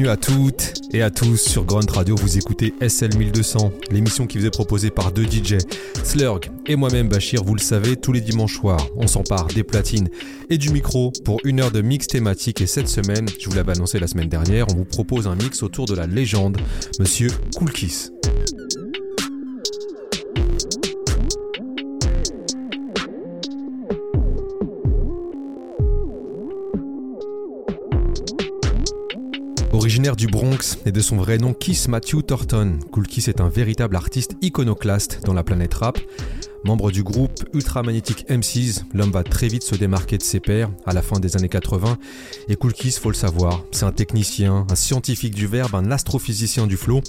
Bienvenue à toutes et à tous sur Grunt Radio. Vous écoutez SL 1200, l'émission qui vous est proposée par deux DJ, Slurg et moi-même Bachir. Vous le savez, tous les dimanches soirs, on s'empare des platines et du micro pour une heure de mix thématique. Et cette semaine, je vous l'avais annoncé la semaine dernière, on vous propose un mix autour de la légende, Monsieur Cool du Bronx et de son vrai nom Kiss Matthew Thornton, Cool Kiss est un véritable artiste iconoclaste dans la planète rap. Membre du groupe Ultra Magnetic MCs, l'homme va très vite se démarquer de ses pairs à la fin des années 80. Et Cool Kiss, faut le savoir, c'est un technicien, un scientifique du verbe, un astrophysicien du flow.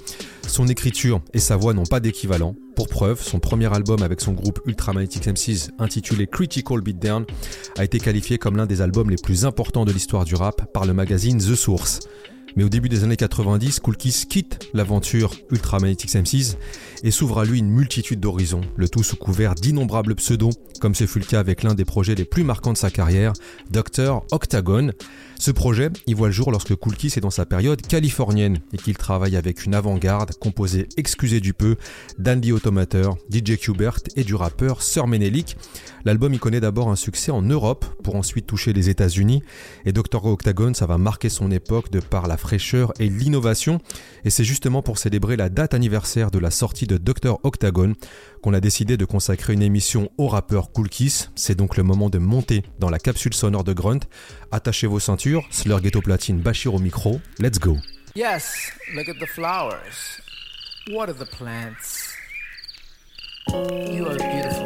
Son écriture et sa voix n'ont pas d'équivalent. Pour preuve, son premier album avec son groupe Ultra Magnetic MCs, intitulé Critical Beatdown, a été qualifié comme l'un des albums les plus importants de l'histoire du rap par le magazine The Source. Mais au début des années 90, Cool Kiss quitte l'aventure Ultra Magnetic MCs et s'ouvre à lui une multitude d'horizons, le tout sous couvert d'innombrables pseudos, comme ce fut le cas avec l'un des projets les plus marquants de sa carrière, Dr. Octagon. Ce projet, il voit le jour lorsque Cool Kiss est dans sa période californienne et qu'il travaille avec une avant-garde composée, excusez du peu, d'Andy Automator, DJ Qbert et du rappeur Sir Menelik. L'album y connaît d'abord un succès en Europe pour ensuite toucher les États-Unis et Dr. Octagon, ça va marquer son époque de par la fraîcheur et l'innovation et c'est justement pour célébrer la date anniversaire de la sortie de Dr. Octagon qu'on a décidé de consacrer une émission au rappeur Cool Kiss. C'est donc le moment de monter dans la capsule sonore de Grunt. Attachez vos ceintures, Slur Ghetto Platine, Bachir au micro. Let's go. Yes, look at the flowers. What are the plants? You are beautiful.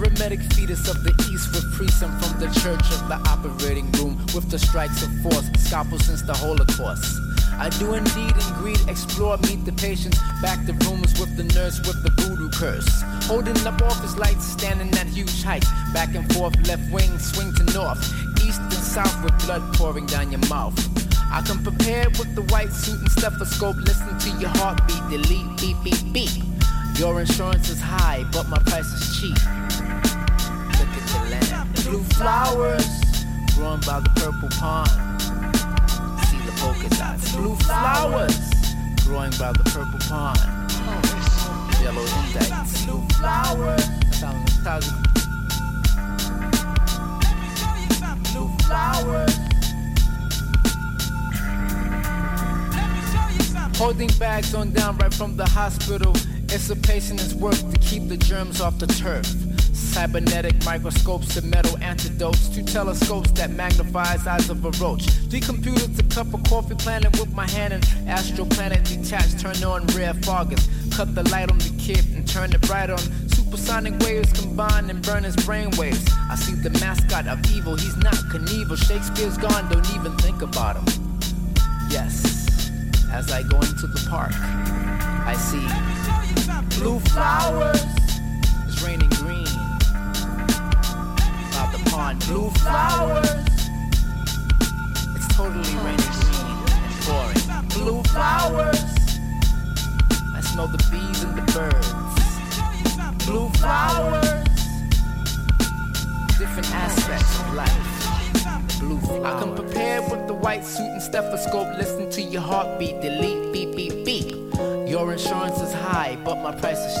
Paramedic fetus of the east with precinct from the church of the operating room with the strikes of force, scalpel since the Holocaust. I do indeed and greed, explore, meet the patients, back the rooms with the nurse with the voodoo curse. Holding up office lights, standing at huge heights, back and forth, left wing, swing to north, east and south with blood pouring down your mouth. I come prepared with the white suit and stethoscope, listen to your heartbeat, delete, beep, beep, beep. Your insurance is high, but my price is cheap. Blue flowers growing by the purple pond. See the polka dots. Blue flowers growing by the purple pond. Yellow indicts. Blue flowers. Blue flowers. Holding bags on down right from the hospital. It's a patient's work to keep the germs off the turf. Cybernetic microscopes to metal antidotes. Two telescopes that magnifies eyes of a roach. Three computers, a cup of coffee planet with my hand and astral planet detached. Turn on rare foggers. Cut the light on the kid and turn it bright on. Supersonic waves combine and burn his brainwaves. I see the mascot of evil. He's not Knievel. Shakespeare's gone. Don't even think about him. Yes. As I go into the park, I see blue flowers. My price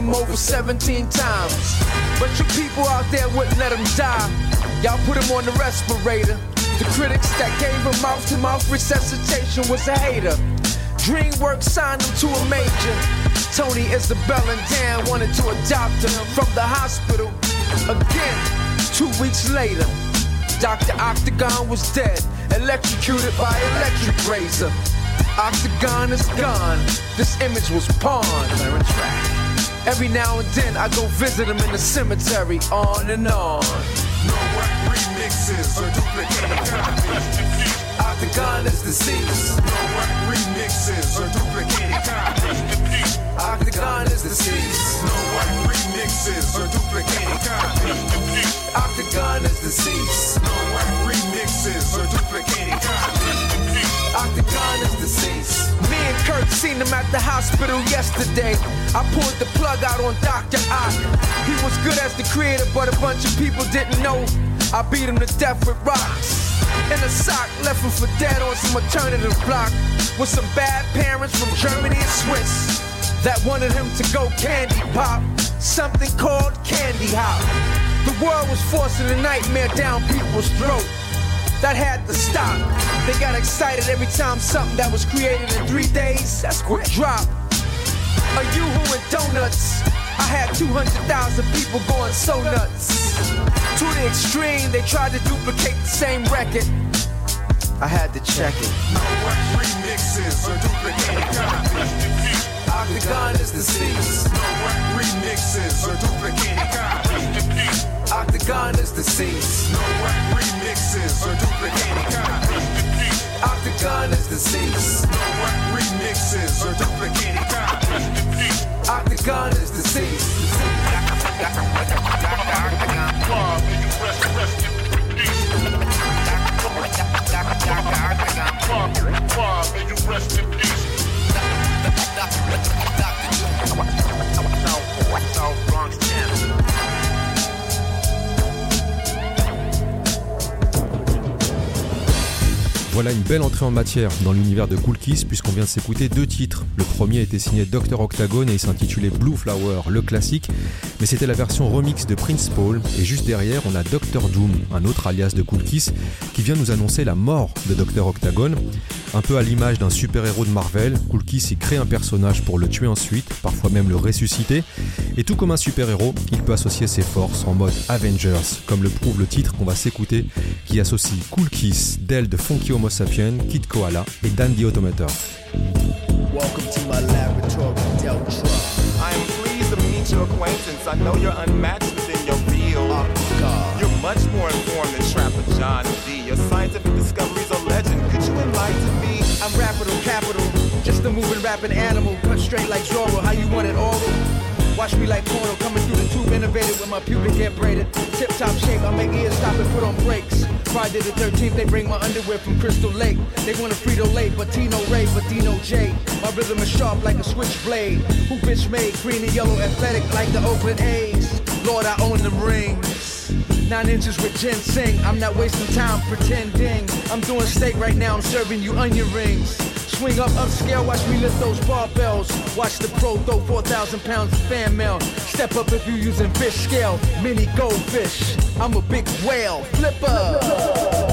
him over 17 times. But you people out there wouldn't let him die. Y'all put him on the respirator. The critics that gave him mouth to mouth resuscitation was a hater. DreamWorks signed him to a major. Tony, Isabel, and Dan wanted to adopt him from the hospital. Again, two weeks later, Dr. Octagon was dead, electrocuted by electric razor. Octagon is gone. This image was pawned. Every now and then I go visit him in the cemetery, on and on. No remixes or duplicated copies. Octagon is deceased. No remixes or duplicated copies. Octagon is deceased. No remixes or duplicated copies. Octagon is deceased. No Seen him at the hospital yesterday. I pulled the plug out on Dr. Ock. He was good as the creator, but a bunch of people didn't know. I beat him to death with rocks. In a sock, left him for dead on some alternative block. With some bad parents from Germany and Swiss that wanted him to go candy pop. Something called candy hop. The world was forcing a nightmare down people's throat that had to stop. They got excited every time something that was created in three days, that's quick drop. A Yoo-hoo and donuts. I had 200,000 people going so nuts. To the extreme, they tried to duplicate the same record. I had to check it. No whack remixes or duplicated copies. Octagon is deceased. No whack remixes or duplicated copies. Octagon is deceased. No whack remixes or duplicated copies. Octagon is deceased. No whack remixes or duplicated copies. Octagon is deceased. Voilà une belle entrée en matière dans l'univers de Cool Kiss puisqu'on vient de s'écouter deux titres. Le premier était signé Dr Octagon et il s'intitulait Blue Flower, le classique, mais c'était la version remix de Prince Paul et juste derrière on a Dr Doom, un autre alias de Cool Kiss, qui vient nous annoncer la mort de Dr Octagon. Un peu à l'image d'un super-héros de Marvel, Cool Kiss y crée un personnage pour le tuer ensuite, parfois même le ressusciter, et tout comme un super-héros, il peut associer ses forces en mode Avengers, comme le prouve le titre qu'on va s'écouter, qui associe Cool Kiss, Del de Funky Homo Sapien, Kid Koala et Dan the Automator. Welcome to my laboratory, Deltron. I am pleased to meet your acquaintance. I know you're unmatched within your field. Oh, Octagon. You're much more informed than Trapper John D. Your scientific discoveries are legend. Could you enlighten me? I'm rapido capital, just a moving rapping animal, cut straight like Zorro. How you want it oral? Watch me like porno coming through the tube, innovated with my pubic hair braided. Tip top shape, I make ears stop and put on brakes. Friday the 13th, they bring my underwear from Crystal Lake. They want a Frito Lay, but Tino Ray, but Dino J. My rhythm is sharp like a switchblade. Who bitch made green and yellow athletic like the Oakland A's? Lord, I own them rings. Nine inches with ginseng. I'm not wasting time pretending. I'm doing steak right now. I'm serving you onion rings. Swing up upscale, watch me lift those barbells. Watch the pro throw 4,000 pounds of fan mail. Step up if you using fish scale. Mini goldfish. I'm a big whale. Flipper.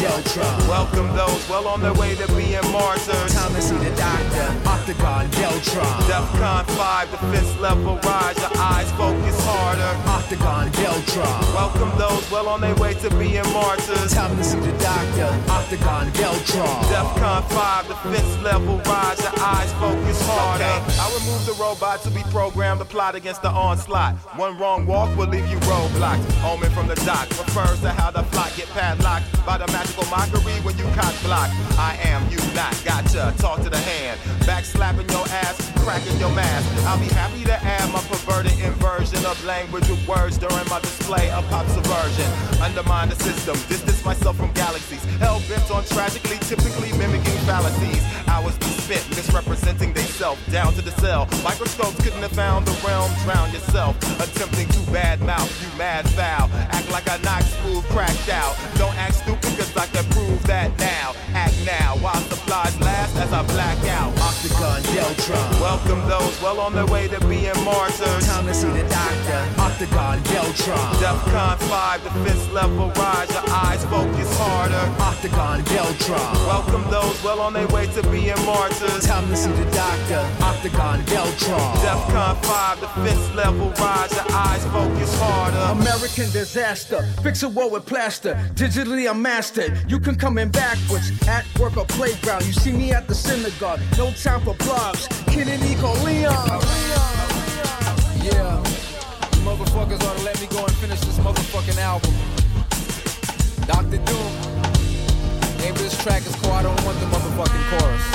Deltron. Welcome those well on their way to being martyrs. Time to see the doctor. Octagon, Deltron. DEFCON 5, the fifth level rise. Your eyes focus harder. Octagon, Deltron. Welcome those well on their way to being martyrs. Time to see the doctor. Octagon, Deltron. DEFCON 5, the fifth level rise. Your eyes focus harder. I remove the robot to be programmed to plot against the onslaught. One wrong walk will leave you roadblocked. Omen from the dock refers to how the plot get padlocked by the magical mockery when you cock block. I am you not, gotcha. Talk to the hand. Back slapping your ass, cracking your mask. I'll be happy to add my perverted inversion of language with words during my display of pop subversion. Undermine the system, distance myself from galaxies. Hell bent on tragically, typically mimicking fallacies. Hours be spent misrepresenting they self down to the cell. Microscopes couldn't have found the realm, drown yourself. Attempting to bad mouth, you mad foul. Act like a knock smooth, cracked out. Don't act stupid, cause I can prove that now. Act now, while supplies last as I black out. Octagon Deltron. Welcome those well on their way to being martyrs. Time to see the doctor. Octagon Deltron. DEFCON 5, defense level rise. Your eyes focus harder. Octagon Deltron. Welcome those well on their way to being martyrs. Time to see the doctor. Octagon Deltron. DEFCON 5, defense level rise. Your eyes focus harder. American disaster. Fix a wall with plaster. Digitally, I'm mastered. You can come in backwards. At work or playground. You see me at the synagogue. No time Kid and Eco Leon. Yeah, motherfuckers ought to let me go and finish this motherfucking album. Dr. Doom. Name of this track is called I Don't Want the Motherfucking Chorus.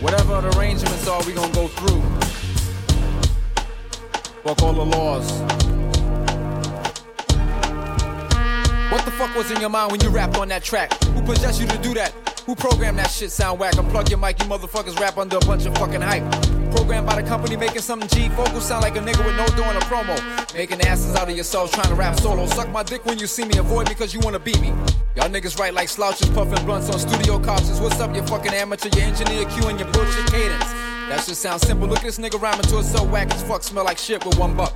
Whatever the arrangements are, we gonna go through. Fuck all the laws. What the fuck was in your mind when you rapped on that track? Who possessed you to do that? Who programmed that shit sound whack? Unplug your mic, you motherfuckers rap under a bunch of fucking hype. Programmed by the company making something G. Focus sound like a nigga with no doing a promo. Making asses out of yourselves trying to rap solo. Suck my dick when you see me, avoid me cause you wanna beat me. Y'all niggas write like slouches, puffing blunts on studio couches. What's up, you fucking amateur, your engineer Q and your bullshit cadence? That shit sounds simple. Look at this nigga rhyming to it so whack as fuck, smell like shit with one buck.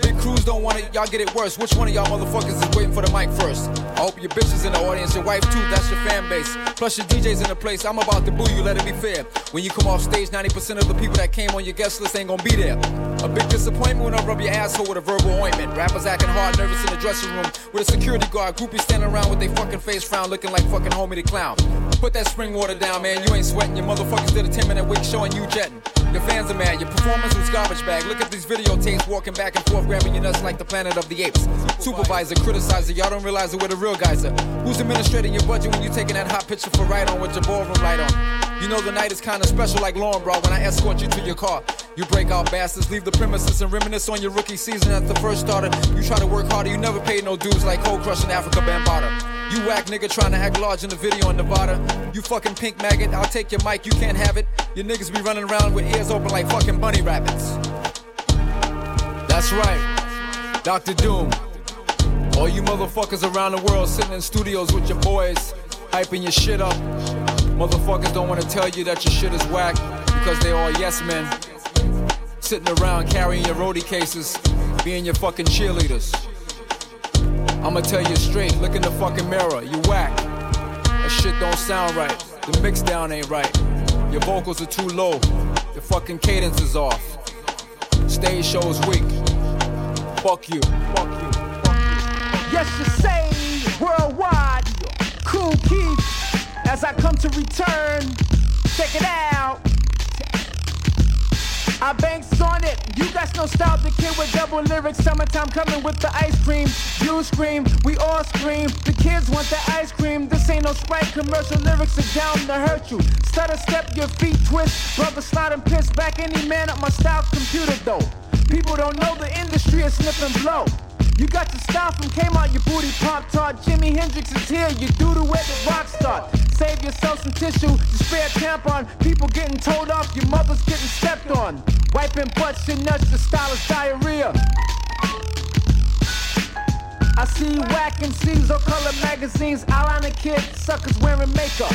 Big crews don't want it, y'all get it worse. Which one of y'all motherfuckers is waiting for the mic first? I hope your bitches in the audience, your wife too, that's your fan base. Plus your DJs in the place, I'm about to boo you, let it be fair. When you come off stage, 90% of the people that came on your guest list ain't gonna be there. A big disappointment when I rub your asshole with a verbal ointment. Rappers acting hard, nervous in the dressing room with a security guard. Groupies standing around with their fucking face frown, looking like fucking homie the clown. Put that spring water down, man, you ain't sweating. Your motherfuckers did a 10 minute wig show and you jetting. Your fans are mad, your performance was garbage bag. Look at these videotapes walking back and forth, grabbing your nuts like the planet of the apes. Supervisor, criticizer, y'all don't realize it where the real guys. Who's administrating your budget when you're taking that hot picture for right on with your ballroom light on? You know the night is kinda special like Lauren, bro, when I escort you to your car. You break out bastards, leave the premises and reminisce on your rookie season at the first starter. You try to work harder, you never paid no dues like cold crushing Afrika Bambaataa. You whack nigga trying to act large in the video in Nevada. You fucking pink maggot, I'll take your mic, you can't have it. Your niggas be running around with ears open like fucking bunny rabbits. That's right, Dr. Doom. All you motherfuckers around the world sitting in studios with your boys, hyping your shit up. Motherfuckers don't wanna tell you that your shit is whack because they all yes men. Sitting around carrying your roadie cases, being your fucking cheerleaders. I'ma tell you straight, look in the fucking mirror, you whack. That shit don't sound right. The mix down ain't right. Your vocals are too low. Your fucking cadence is off. Stage show's weak. Fuck you. Fuck you. Yes, you say worldwide. Kool Keith, as I come to return. Check it out. I banks on it. You guys no style the kid with double lyrics. Summertime coming with the ice cream. You scream, we all scream. The kids want the ice cream. This ain't no Sprite commercial. Lyrics are down to hurt you. Stutter step, your feet twist. Brother slide and piss back any man up my style computer though. People don't know the industry is sniffing blow. You got your style from out your booty pop tart. Jimi Hendrix is here. You do the way the rock start. Save yourself some tissue, you spare tampon. People getting told off, your mother's getting stepped on. Wiping butts and nuts, the style is diarrhea. I see whack and MCs or color magazines, eyeliner kids, suckers wearing makeup.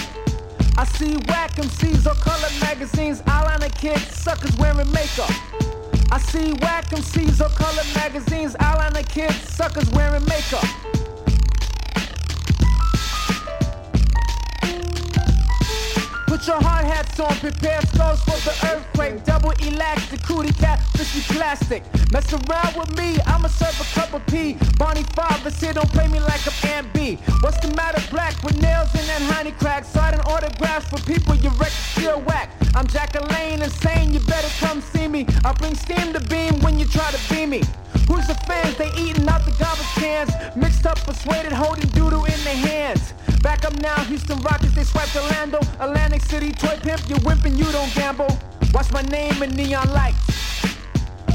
I see whack and MCs or color magazines, eyeliner kids, suckers wearing makeup. I see whack MCs or color magazines, eyeliner kids, suckers wearing makeup. Put your hard hats on, prepare skulls for the earthquake. Double elastic, cootie cat, fishy plastic. Mess around with me, I'ma serve a cup of pee. Bonnie Faber here, don't play me like I'm Aunt B. What's the matter, black, with nails in that honey crack? Signing autographs for people you record still whack. I'm Jacqueline insane, you better come see me. I bring steam to beam when you try to be me. Who's the fans? They eating out the garbage cans. Mixed up, persuaded, holding doodle in their hands. Back up now. Houston Rockets, they swipe Orlando. Atlantic City, toy pimp, you whipping, you don't gamble. Watch my name in neon lights.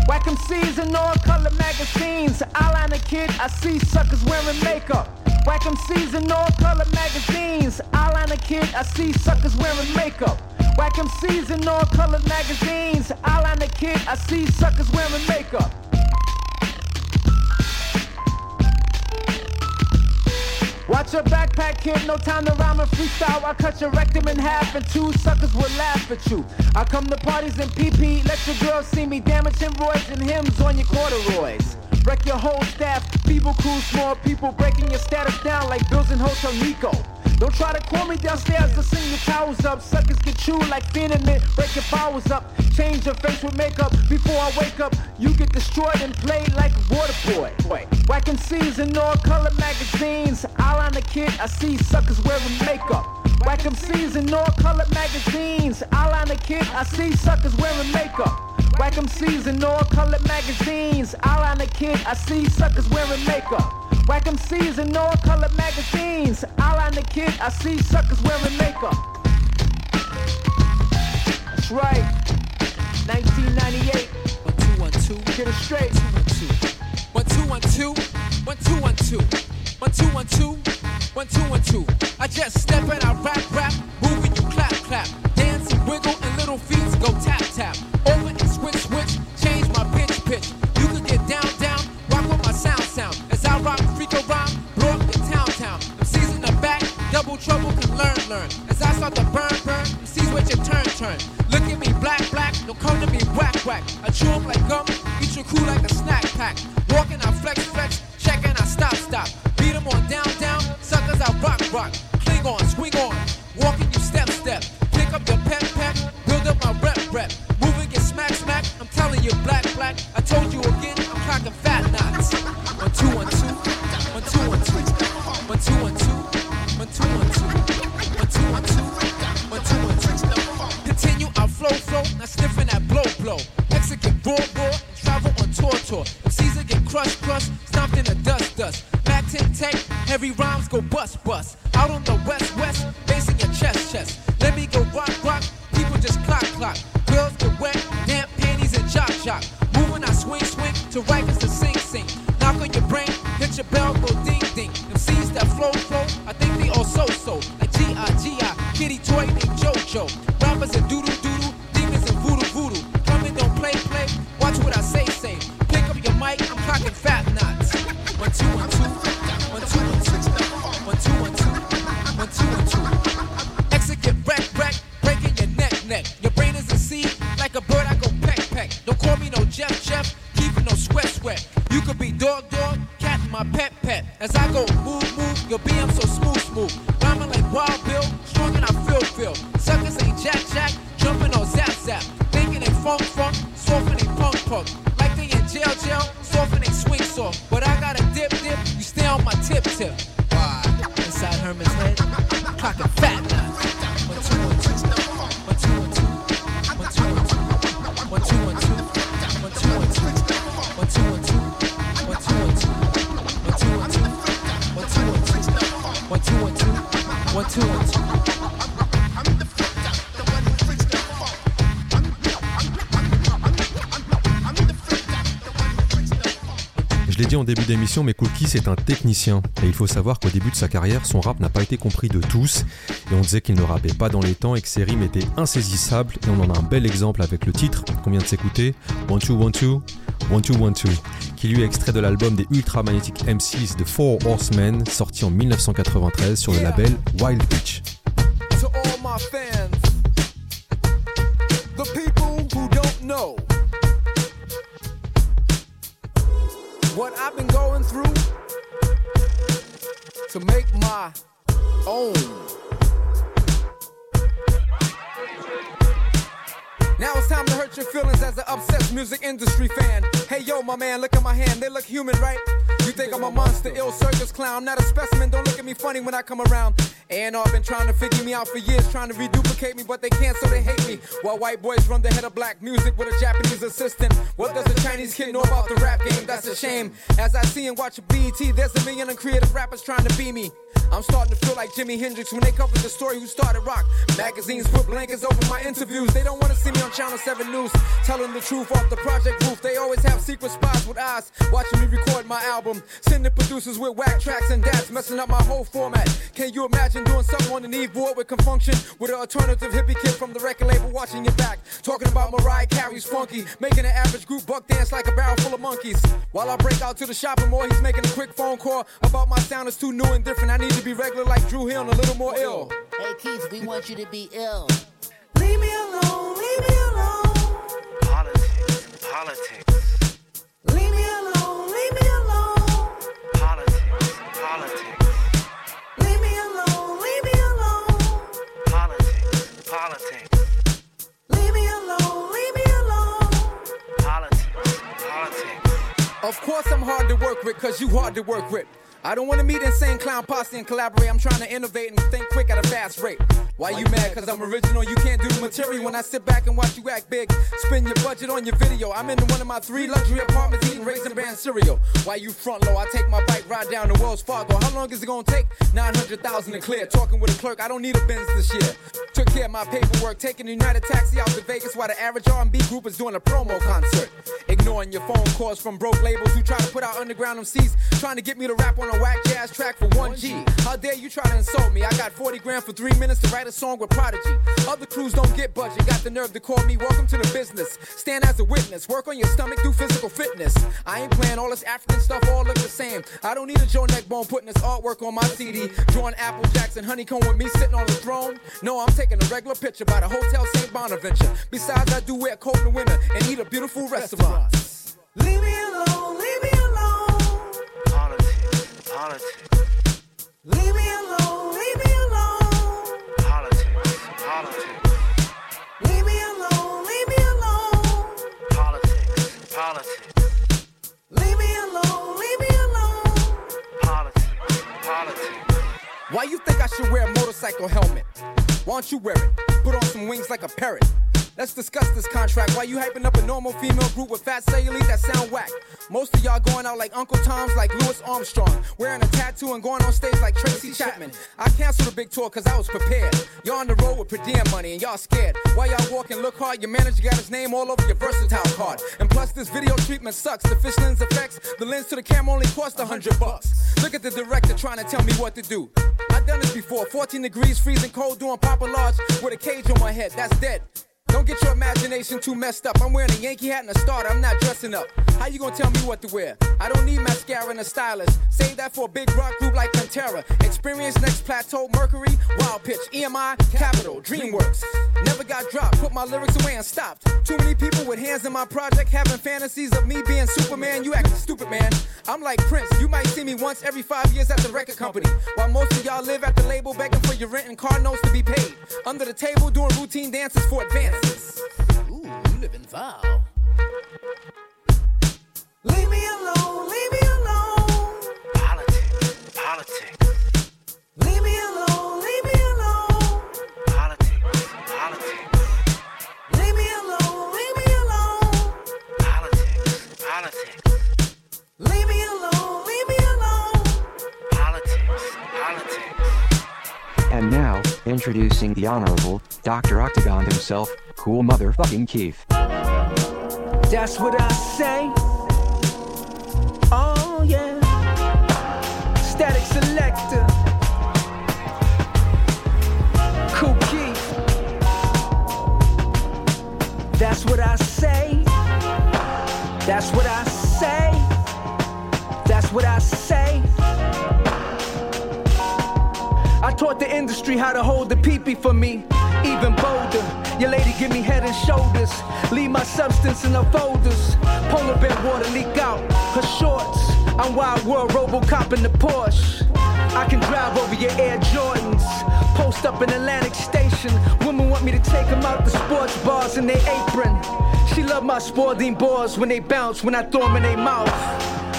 Whack MCs in all color magazines. I line Eyeliner kid, I see suckers wearing makeup. Whack MCs in all color magazines. Eyeliner kid, I see suckers wearing makeup. Whack MCs in all color magazines. Eyeliner kid, I see suckers wearing makeup. Watch your backpack, kid, no time to rhyme and freestyle. I cut your rectum in half and two suckers will laugh at you. I come to parties in PP, let your girls see me damaging roids and hymns on your corduroys. Wreck your whole staff, people cool, small people breaking your status down like bills in Hotel Nico. Don't try to call me downstairs to sing your towels up. Suckers get chewed like Phenomit, break your bowels up. Change your face with makeup before I wake up. You get destroyed and played like a water boy. Wait. Whacking C's in all color magazines. Eyeliner kid, I see suckers wearing makeup. Whack C's in all color magazines. Eyeliner kid, I see suckers wearing makeup. Whack in all color magazines. Eyeliner kid, I see suckers wearing makeup. Whack MCs in all color magazines. Eyeliner kid, I see suckers wearing makeup. That's right. 1998. One two one two. Get it straight. One two one two. One two one two. One two one two. One two one two. I just step and I rap rap. Moving you clap clap. Dance and wiggle and little feet go tap tap. Over learn. As I start to burn burn. MCs wait your turn turn. Look at me black black. Don't come to me whack whack. I chew 'em like gum. Eat your crew like a snack pack. Walking I flex flex. Checking I stop stop. Beat 'em on down down. Suckers I rock rock. Cling on swing on. Peck. Don't call me no Jeff Jeff. Keeping no sweat sweat. You could be dog dog. Cat my pet pet. As I go move move. you'll BM début d'émission, mais Cookie c'est un technicien. Et il faut savoir qu'au début de sa carrière, son rap n'a pas été compris de tous. Et on disait qu'il ne rappait pas dans les temps et que ses rimes étaient insaisissables. Et on en a un bel exemple avec le titre qu'on vient de s'écouter, One Two One Two, One Two One Two, qui lui est extrait de l'album des Ultra Magnetic MCs The Four Horsemen, sorti en 1993 sur le label Wild Beach. To make my own. Now it's time to hurt your feelings as an obsessed music industry fan. Hey yo, my man, look at my hand, they look human, right? You think I'm a monster, ill circus clown, not a specimen. Don't look at me funny when I come around. And I've been trying to figure me out for years, trying to reduplicate me, but they can't, so they hate me. While white boys run the head of black music with a Japanese assistant. What does a Chinese kid know about the rap game? That's a shame. As I see and watch BET, there's a million uncreative rappers trying to be me. I'm starting to feel like Jimi Hendrix when they covered the story who started rock. Magazines put blankets over my interviews. They don't wanna see me on Channel 7 News. Telling the truth off the project roof. They always have secret spots with eyes watching me record my album. Sending producers with whack tracks and dads messing up my whole format. Can you imagine doing something on the knee board with confunction? With an alternative hippie kid from the record label watching your back. Talking about Mariah Carey's funky. Making an average group buck dance like a barrel full of monkeys. While I break out to the shopping mall, he's making a quick phone call about my sound is too new and different. I need to be regular like Dru Hill and a little more ill. Hey Keith, we want you to be ill. Leave me alone, leave me alone. Politics, politics. Leave me alone, leave me alone. Politics, politics. Leave me alone, leave me alone. Politics, politics. Leave me alone, leave me alone. Politics, politics. Of course I'm hard to work with, cause you hard to work with. I don't wanna meet insane clown posse and collaborate. I'm trying to innovate and think quick at a fast rate. Why you mad? Cause I'm original, you can't do the material when I sit back and watch you act big. Spend your budget on your video. I'm in one of my three luxury apartments eating raisin bran cereal. Why you front low? I take my bike ride down to Wells Fargo. How long is it gonna take? 900,000 to clear. Talking with a clerk, I don't need a Benz this year. Took care of my paperwork, taking the United Taxi out to Vegas while the average R&B group is doing a promo concert. Ignoring your phone calls from broke labels who try to put out underground MCs, trying to get me to rap on a whack jazz track for 1G. How dare you try to insult me? I got 40 grand for three minutes to write a song with Prodigy. Other crews don't get budget, got the nerve to call me. Welcome to the business. Stand as a witness, work on your stomach, do physical fitness. I ain't playing all this African stuff, all look the same. I don't need a Joe Neckbone putting this artwork on my CD. Drawing Apple Jacks and honeycomb with me sitting on the throne. No, I'm taking a regular picture by the Hotel St. Bonaventure. Besides, I do wear coat in the winter and eat a beautiful restaurant. Leave me alone, leave me alone. Politics, politics. Leave me alone, Politics. Leave me alone, leave me alone. Politics, politics. Leave me alone, leave me alone. Politics, politics. Why you think I should wear a motorcycle helmet? Why don't you wear it? Put on some wings like a parrot. Let's discuss this contract. Why you hyping up a normal female group with fat cellulite that sound whack? Most of y'all going out like Uncle Tom's, like Louis Armstrong, wearing a tattoo and going on stage like Tracy Chapman. I canceled the big tour cause I was prepared. Y'all on the road with per diem money and y'all scared. Why y'all walking look hard? Your manager got his name all over your versatile card. And plus this video treatment sucks. The fish lens effects, the lens to the camera only cost a hundred bucks. Look at the director trying to tell me what to do. I've done this before. 14 degrees, freezing cold, doing Papa Large with a cage on my head. That's dead. Don't get your imagination too messed up. I'm wearing a Yankee hat and a starter. I'm not dressing up. How you gonna tell me what to wear? I don't need mascara and a stylist. Save that for a big rock group like Pantera. Experience Next Plateau, Mercury, Wild Pitch, EMI, Capitol, DreamWorks. Never got dropped. Put my lyrics away and stopped. Too many people with hands in my project having fantasies of me being Superman. You acting stupid, man. I'm like Prince. You might see me once every five years at the record company. While most of y'all live at the label begging for your rent and car notes to be paid. Under the table doing routine dances for advances. Ooh, you live foul. Leave me alone, leave me alone. Politics, politics. Introducing the Honorable Dr. Octagon himself, cool motherfucking Keith. That's what I say. Oh yeah. Static selector. Kool Keith. That's what I say. That's what I say. That's what I say. Taught the industry how to hold the peepee for me. Even bolder, your lady give me head and shoulders. Leave my substance in her folders. Polar bear water leak out her shorts. I'm Wild World Robocop in the Porsche. I can drive over your Air Jordans. Post up in Atlantic Station. Women want me to take them out the sports bars in their apron. She love my sporting balls when they bounce, when I throw them in their mouth.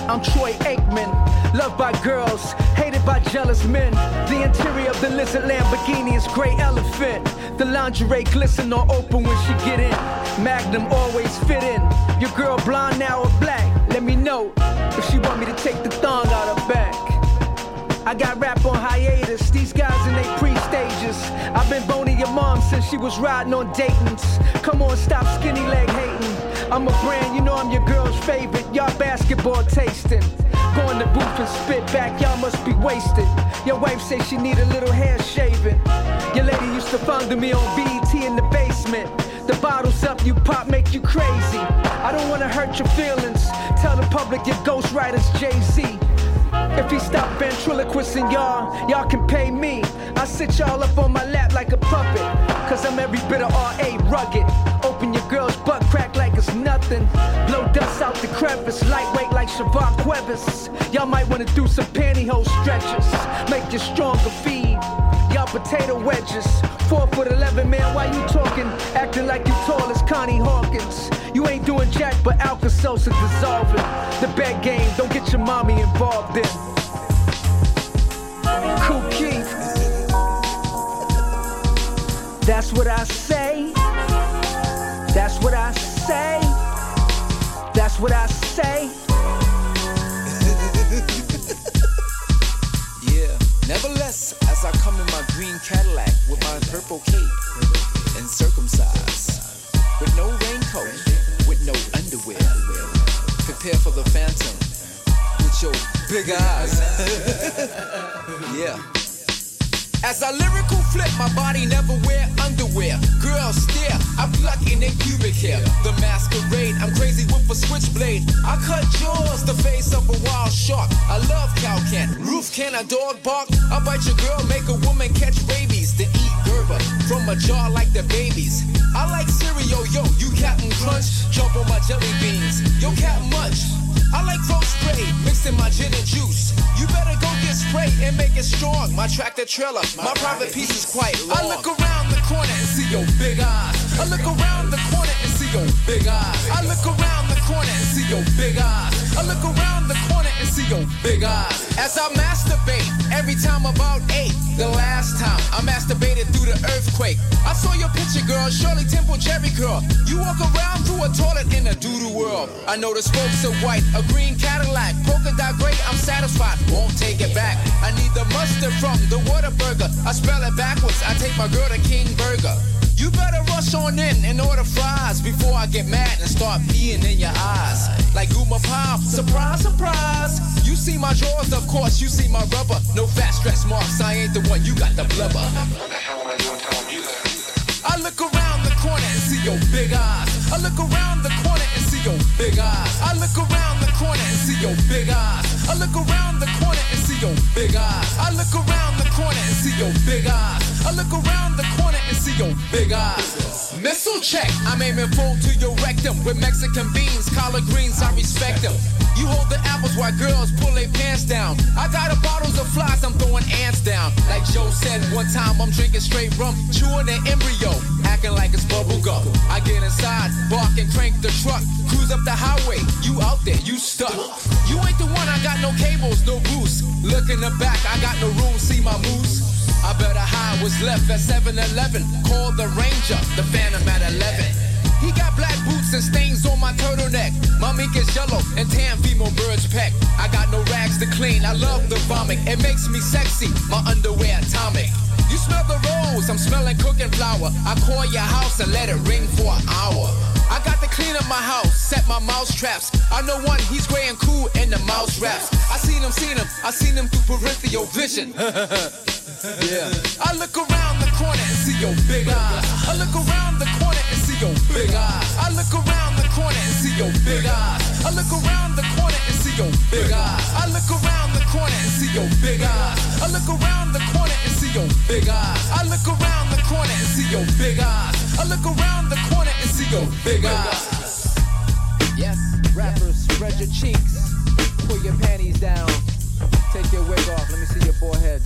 I'm Troy Aikman, loved by girls, hated by jealous men. The interior of the lizard Lamborghini is gray elephant. The lingerie glisten or open when she get in. Magnum always fit in. Your girl blonde now or black? Let me know if she want me to take the thong out her back. I got rap on hiatus, these guys in they pre-stages. I've been boning your mom since she was riding on Dayton's. Come on, stop skinny leg hating. I'm a brand, you know I'm your girl's favorite. Y'all basketball tasting. Go in the booth and spit back, y'all must be wasted. Your wife says she need a little hair shaving. Your lady used to fondle me on BET in the basement. The bottles up, you pop, make you crazy. I don't wanna hurt your feelings. Tell the public your ghostwriter's Jay-Z. If he stop ventriloquisting y'all, y'all can pay me. I sit y'all up on my lap like a puppet. Cause I'm every bit of RA rugged. Open nothing. Blow dust out the crevice, lightweight like Shavon Cuevas. Y'all might wanna do some pantyhose stretches. Make you stronger feed. Y'all potato wedges. Four foot eleven, man, why you talking? Acting like you tall as Connie Hawkins. You ain't doing jack but Alka-Seltzer dissolving. The bad game, don't get your mommy involved in. Kool Keith. That's what I say. That's what I say. That's what I say. Yeah. Nevertheless, as I come in my green Cadillac with my purple cape and circumcised, with no raincoat, with no underwear, prepare for the phantom with your big eyes. yeah. As I lyrical flip, my body never wear underwear. Girls stare, I'm pluck in pubic hair. The masquerade, I'm crazy with a switchblade. I cut jaws, the face of a wild shark. I love cow can, roof can, a dog bark. I bite your girl, make a woman catch rabies. Then eat Gerber from a jar like the babies. I like cereal, yo, you Captain Crunch. Jump on my jelly beans, yo, Captain Munch. I like throat spray mixed in my gin and juice. You better go get spray and make it strong. My tractor trailer, my private piece is quite long. I look around the corner and see your big eyes. I look around the corner and see your big eyes. I look around the corner and see your big eyes. I look around the corner and see your big eyes. As I masturbate every time about eight. The last time I masturbated through the earthquake. I saw your picture, girl, Shirley Temple Jerry Curl. You walk around through a toilet in a doodoo world. I know the spokes are white, a green Cadillac, polka dot gray. I'm satisfied, won't take it back. I need the mustard from the Whataburger. I spell it backwards. I take my girl to King Burger. You better rush on in and order fries before I get mad and start peeing in your eyes. Like Guma Pop, surprise, surprise. You see my drawers, of course, you see my rubber. No fat stretch marks, I ain't the one, you got the blubber. I look around the corner and see your big eyes. I look around the corner and see your big eyes. I look around the corner and see your big eyes. I look around the corner and see your big eyes. I look around the corner and see your big eyes. I look around your big eyes. Missile check, I'm aiming full to your rectum with Mexican beans, collard greens, I respect them. You hold the apples while girls pull their pants down. I got a bottles of flies, I'm throwing ants down. Like Joe said one time, I'm drinking straight rum, chewing an embryo, acting like it's bubble gum. I get inside, bark and crank the truck, cruise up the highway. You out there, you stuck. You ain't the one, I got no cables, no boost. Look in the back, I got no room, see my moose. I better hide what's left at 7-Eleven. Call the Ranger, the Phantom at 11. He got black boots and stains on my turtleneck. My mink is yellow and tan female birds peck. I got no rags to clean. I love the vomit. It makes me sexy. My underwear atomic. You smell the rose. I'm smelling cooking flour. I call your house and let it ring for an hour. I got to clean up my house, set my mouse traps. I know one, he's gray and cool in the mouse raps. I seen him, seen him, I seen him through peripheral vision. yeah. I look around the corner and see your big eyes. I look around the corner and see your big eyes. I look around the corner and see your big eyes. I look around the corner and see your big eyes. I look around the corner and see your big eyes. I look around the corner and see your big eyes. I look around the corner and see your big eyes. I look around the corner and see your big eyes. Yes, rappers, spread your cheeks, pull your panties down, take your wig off. Let me see your forehead.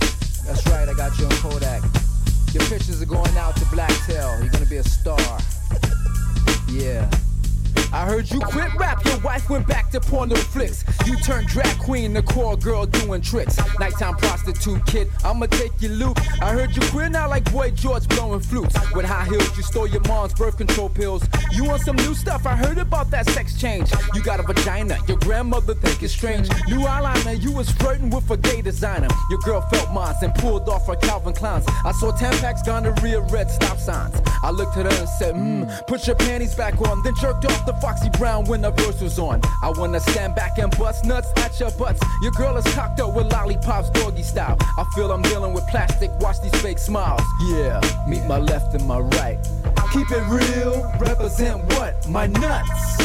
That's right, I got you on Kodak. Your pictures are going out to Blacktail. You're gonna be a star. Yeah. I heard you quit rap, your wife went back to porno flicks. You turned drag queen, the core girl doing tricks. Nighttime prostitute kid, I'ma take your loot. I heard you queer now like Boy George blowing flutes. With high heels, you stole your mom's birth control pills. You want some new stuff? I heard about that sex change. You got a vagina, your grandmother think it's strange. New eyeliner, you was flirting with a gay designer. Your girl felt mines and pulled off her Calvin Kleins. I saw 10 packs gonorrhea red stop signs. I looked at her and said, mmm, put your panties back on. Then jerked off the Foxy Brown when the verse was on. I wanna stand back and bust nuts at your butts. Your girl is cocked up with lollipops doggy style. I feel I'm dealing with plastic, watch these fake smiles. Yeah, meet my left and my right. Keep it real, represent what? My nuts.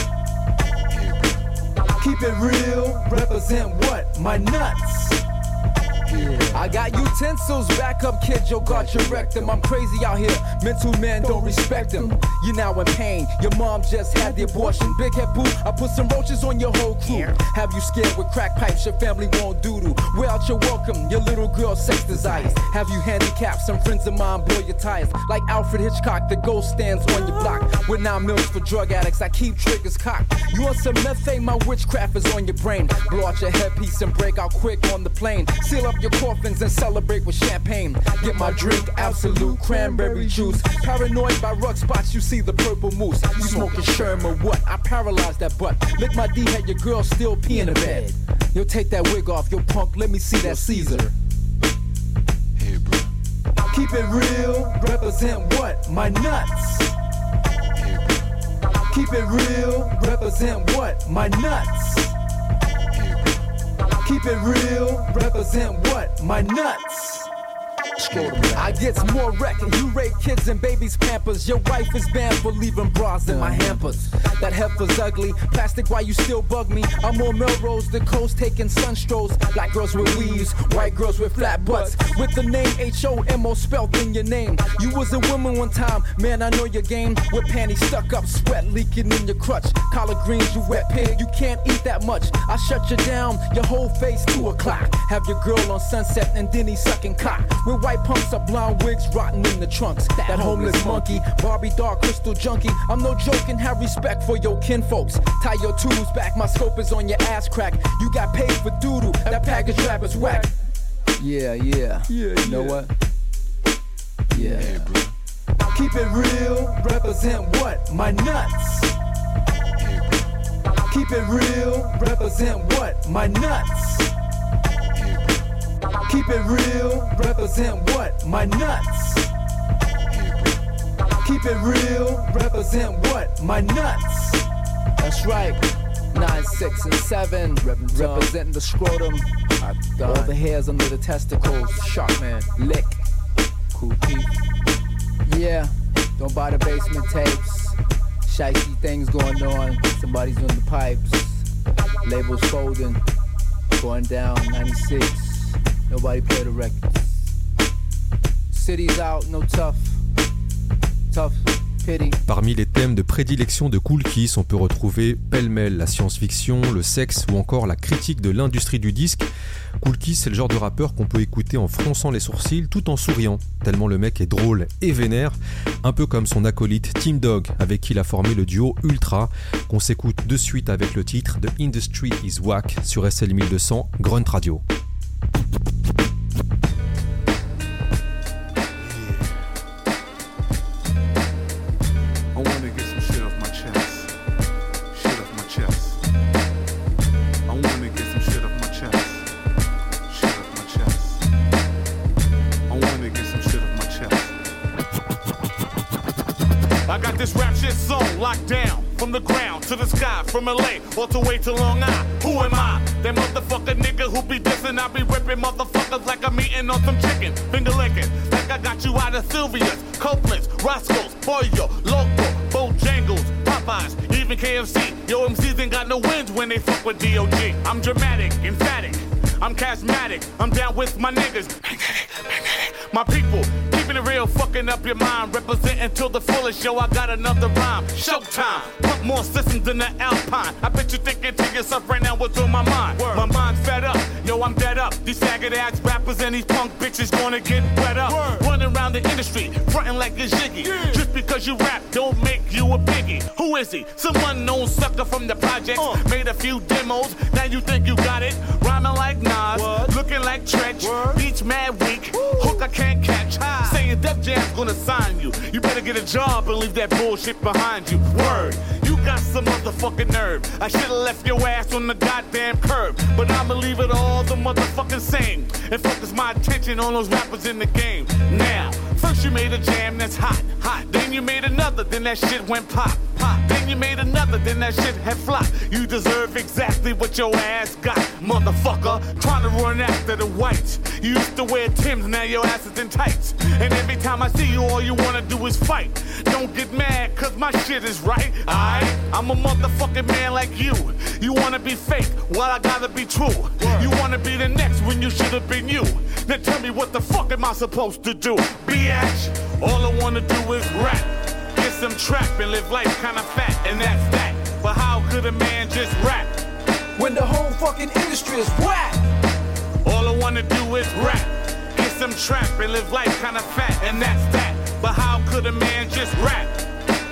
Keep it real, represent what? My nuts. I got utensils, back up, kid, yo, got your rectum. I'm crazy out here, mental men don't respect them. You're now in pain, your mom just had the abortion. Big head boo, I put some roaches on your whole crew. Have you scared with crack pipes, your family won't doodle. Well, you're welcome, your little girl sex desires. Have you handicapped, some friends of mine blow your tires. Like Alfred Hitchcock, the ghost stands on your block. With nine mils for drug addicts, I keep triggers cocked. You want some methane, my witchcraft is on your brain. Blow out your headpiece and break out quick on the plane. Seal up your coffins and celebrate with champagne. Get my drink, absolute cranberry juice. Paranoid by rug spots, you see the purple moose. You smoking Sherman, what? I paralyzed that butt. Lick my D head, your girl still pee in the bed. Yo, take that wig off, yo punk, let me see that Caesar. Hey, bro. Keep it real, represent what? My nuts. Keep it real, represent what? My nuts. Keep it real, represent what? My nuts. I gets more wreck you rape kids and babies pampers. Your wife is banned for leaving bras in my hampers. That heifer's ugly. Plastic, why you still bug me? I'm on Melrose, the coast taking sun strolls. Black girls with weaves, white girls with flat butts. With the name H-O-M-O spelled in your name. You was a woman one time, man, I know your game. With panties stuck up, sweat leaking in your crutch. Collard greens, you wet pig, you can't eat that much. I shut you down, your whole face two o'clock. Have your girl on sunset and then he sucking cock. With white pumps of blonde wigs rotting in the trunks. That, homeless monkey, Barbie doll, crystal junkie. I'm no joking, have respect for your kinfolks. Tie your tools back, my scope is on your ass crack. You got paid for doodle, that package rap is whack. Yeah, yeah. Yeah, you know what? Yeah. Bro. Keep it real, represent what? My nuts. Keep it real, represent what? My nuts. Keep it real, represent what? My nuts. Keep it real, represent what? My nuts. That's right. Nine, six, and seven, representing the scrotum. All the hairs under the testicles. Sharp man, lick. Cool Pete. Yeah, don't buy the basement tapes. Shicey things going on. Somebody's on the pipes. Labels folding. Going down, 96. Nobody play the. Parmi les thèmes de prédilection de Cool Kiss, on peut retrouver pêle-mêle la science-fiction, le sexe ou encore la critique de l'industrie du disque. Cool Kiss, c'est le genre de rappeur qu'on peut écouter en fronçant les sourcils tout en souriant, tellement le mec est drôle et vénère, un peu comme son acolyte Team Dog, avec qui il a formé le duo Ultra, qu'on s'écoute de suite avec le titre The Industry is Whack sur SL 1200 Grunt Radio. I wanna get some shit off my chest. Shit off my chest. I wanna get some shit off my chest. Shit off my chest. I wanna get some shit off my chest. I got this rap shit song locked down. From the ground to the sky, from LA all the way to Long Island. Who am I? That motherfucker nigga who be dissing. I be ripping motherfuckers like I'm eating on some chicken. Finger licking. Like I got you out of Sylvia's, Copeland's, Roscoe's, Pollo, Loco, Bojangles, Popeyes, even KFC. Yo, MCs ain't got no wins when they fuck with DOG. I'm dramatic, emphatic. I'm charismatic. I'm down with my niggas. My people, fucking up your mind. Representing till the fullest, yo, I got another rhyme. Showtime, pump more systems than the Alpine. I bet you thinking to yourself right now what's on my mind. My mind's fed up, yo, I'm dead up. These faggot ass rappers and these punk bitches gonna get wet up. Running around the industry, fronting like a jiggy. Just because you rap, don't make you a piggy. Who is he? Some unknown sucker from the projects. Made a few demos, now you think you got it. Rhyming like Nas, looking like Treach. Beach mad weak, hook I can't catch. Saying Def Jam's gonna sign you. You better get a job and leave that bullshit behind you. Word, you got some motherfucking nerve. I should've left your ass on the goddamn curb. But I'ma leave it all the motherfucking same. And focus my attention on those rappers in the game. Now, first you made a jam that's hot, hot. Then you made another, then that shit went pop, pop. Then you made another, then that shit had flopped. You deserve exactly what your ass got, motherfucker. Trying to run after the whites. You used to wear Tim's, now your ass is in tights. And every time I see you, all you wanna do is fight. Don't get mad, cause my shit is right, alright? I'm a motherfucking man like you. You wanna be fake, well, I gotta be true. You wanna be the next when you should've been you. Now tell me what the fuck am I supposed to do? Bitch, all I wanna do is rap. Some trap and live life kinda fat, and that's that. But how could a man just rap? When the whole fucking industry is whack. All I wanna do is rap. Get some trap and live life kinda fat, and that's that. But how could a man just rap?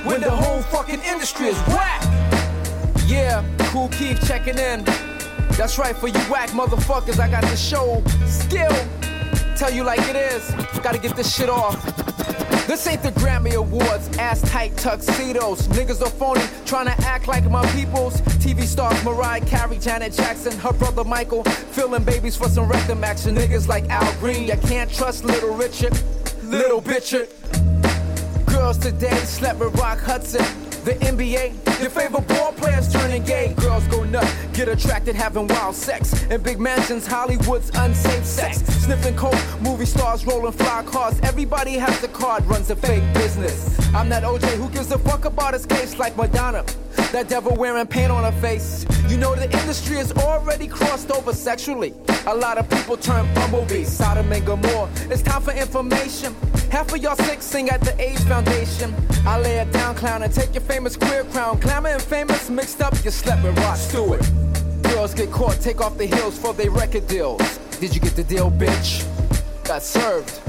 When the whole fucking industry is whack. Yeah, Kool Keith checking in. That's right, for you whack motherfuckers, I got the show skill. Tell you like it is. Gotta get this shit off. This ain't the Grammy Awards, ass tight tuxedos. Niggas are phony, trying to act like my peoples. TV stars Mariah Carey, Janet Jackson, her brother Michael, filling babies for some rectum action. Niggas like Al Green, you can't trust Little Richard, Little Bitchard. Girls today slept with Rock Hudson. The NBA, your favorite ball players turning gay. Girls go nuts, get attracted, having wild sex. In big mansions, Hollywood's unsafe sex. Sniffing coke, movie stars rolling fly cars. Everybody has a card, runs a fake business. I'm that OJ who gives a fuck about his case like Madonna. That devil wearing paint on her face. You know the industry is already crossed over sexually. A lot of people turn bumblebees, Sodom and Gomorrah. It's time for information. Half of y'all sick sing at the AIDS Foundation. I lay it down, clown, and take your famous queer crown. Glamour and famous mixed up, you slept with Rod Stewart. Girls get caught, take off the heels for their record deals. Did you get the deal, bitch? Got served.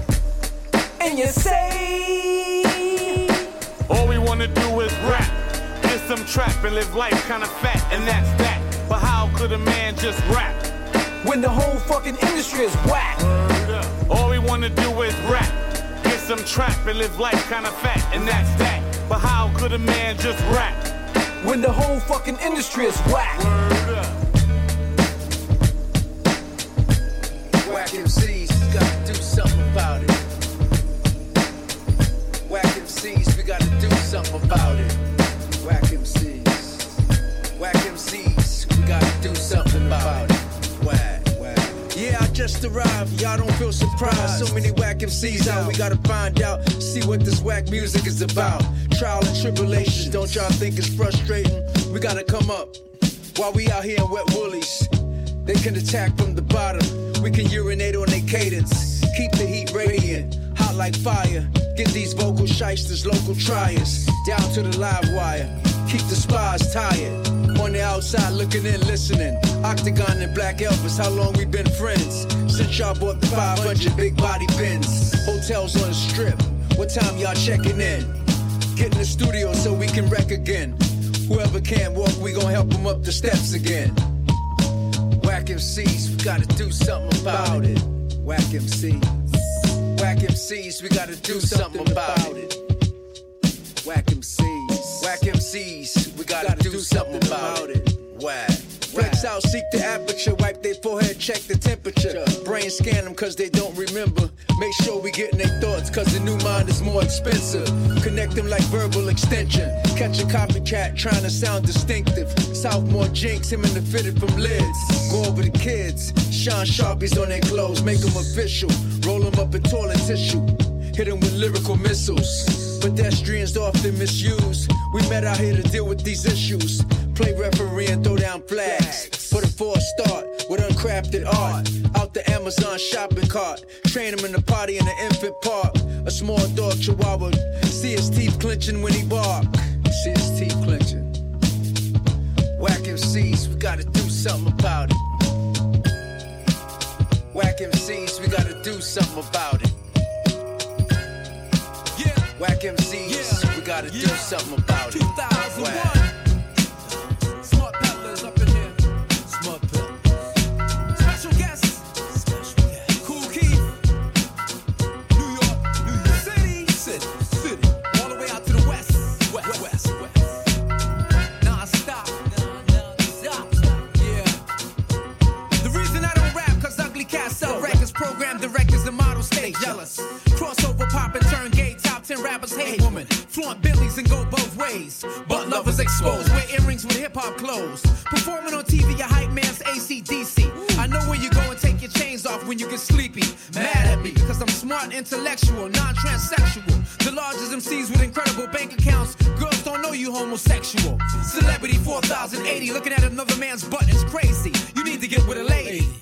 And you say, All we wanna do is rap. Get some trap and live life kinda fat, and that's that. But how could a man just rap? When the whole fucking industry is whack. All we wanna do is rap. Get some trap and live life kinda fat, and that's that. But how could a man just rap? When the whole fucking industry is whack. Whack MCs, gotta do something about it. Whack MCs, we gotta do something about it. Do something about it. Yeah, I just arrived, y'all don't feel surprised. So many whack MCs out, we gotta find out, see what this whack music is about. Trial and tribulations, don't y'all think it's frustrating? We gotta come up while we out here in wet woolies. They can attack from the bottom. We can urinate on their cadence. Keep the heat radiant, hot like fire. Get these vocal shysters, local triers. Down to the live wire. Keep the spies tired. On the outside looking in, listening. Octagon and Black Elvis, how long we been friends? Since y'all bought the 500 big body bins. Hotels on the strip. What time y'all checking in? Get in the studio so we can wreck again. Whoever can't walk, we gon' help them up the steps again. Whack MCs, we gotta do something about it. Whack MCs. Whack MCs, we gotta do something about it. Whack MCs. We gotta do something about it. Whack. Flex out, seek the aperture, wipe their forehead, check the temperature. Brain scan them cause they don't remember. Make sure we getting their thoughts cause the new mind is more expensive. Connect them like verbal extension. Catch a copycat trying to sound distinctive. Sophomore jinx, him in the fitted from lids. Go over the kids, shine sharpies on their clothes, make them official. Roll them up in toilet tissue. Hit them with lyrical missiles. Pedestrians often misuse. We met out here to deal with these issues. Play referee and throw down flags. Put a four start with uncrafted art. Out the Amazon shopping cart. Train them in the party in the infant park. A small dog chihuahua. See his teeth clenching when he bark. See his teeth clenching. Whack MCs, we gotta do something about it. Whack MCs, we gotta do something about it. Yeah. Whack MCs, gotta do something about it. 2001. Whack. Smart up in here. Smart. Special guests. Kool Keith. New York. New York City. City. City. All the way out to the west. West. West. West. Nah, stop. Stop. Yeah. The reason I don't rap, ugly cats sell records, program directors, and models stay jealous. Crossover pop and turn ways. But lovers exposed, wear earrings with hip hop clothes. Performing on TV, your hype man's ACDC. I know where you go and take your chains off when you get sleepy. Mad at me, cause I'm smart, intellectual, non transsexual. The largest MCs with incredible bank accounts. Girls don't know you homosexual. Celebrity 4080, looking at another man's butt is crazy. You need to get with a lady.